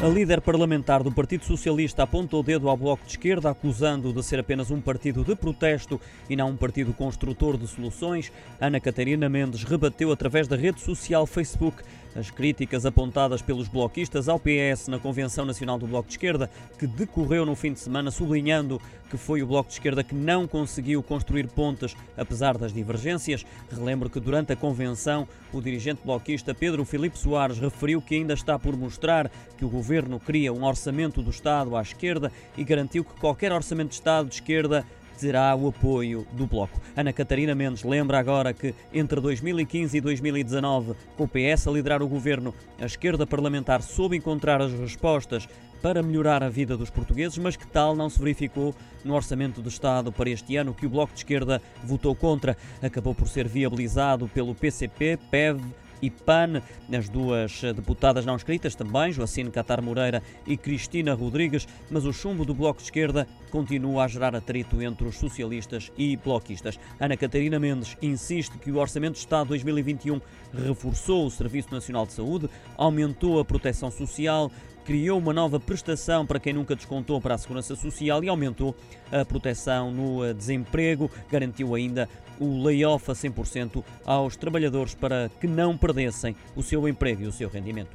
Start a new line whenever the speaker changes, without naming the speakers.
A líder parlamentar do Partido Socialista apontou o dedo ao Bloco de Esquerda, acusando de ser apenas um partido de protesto e não um partido construtor de soluções. Ana Catarina Mendes rebateu através da rede social Facebook as críticas apontadas pelos bloquistas ao PS na Convenção Nacional do Bloco de Esquerda, que decorreu no fim de semana, sublinhando que foi o Bloco de Esquerda que não conseguiu construir pontes apesar das divergências. Relembro que durante a convenção o dirigente bloquista Pedro Filipe Soares referiu que ainda está por mostrar que o governo cria um orçamento do Estado à esquerda e garantiu que qualquer orçamento de Estado de esquerda terá o apoio do Bloco. Ana Catarina Mendes lembra agora que entre 2015 e 2019, com o PS a liderar o governo, a esquerda parlamentar soube encontrar as respostas para melhorar a vida dos portugueses, mas que tal não se verificou no Orçamento do Estado para este ano, que o Bloco de Esquerda votou contra. Acabou por ser viabilizado pelo PCP, PEV, e PAN, as duas deputadas não escritas também, Joacine Catar Moreira e Cristina Rodrigues, mas o chumbo do Bloco de Esquerda continua a gerar atrito entre os socialistas e bloquistas. Ana Catarina Mendes insiste que o Orçamento de Estado 2021 reforçou o Serviço Nacional de Saúde, aumentou a proteção social, criou uma nova prestação para quem nunca descontou para a Segurança Social e aumentou a proteção no eh, desemprego, garantiu ainda o layoff a 100% aos trabalhadores para que não perdessem o seu emprego e o seu rendimento.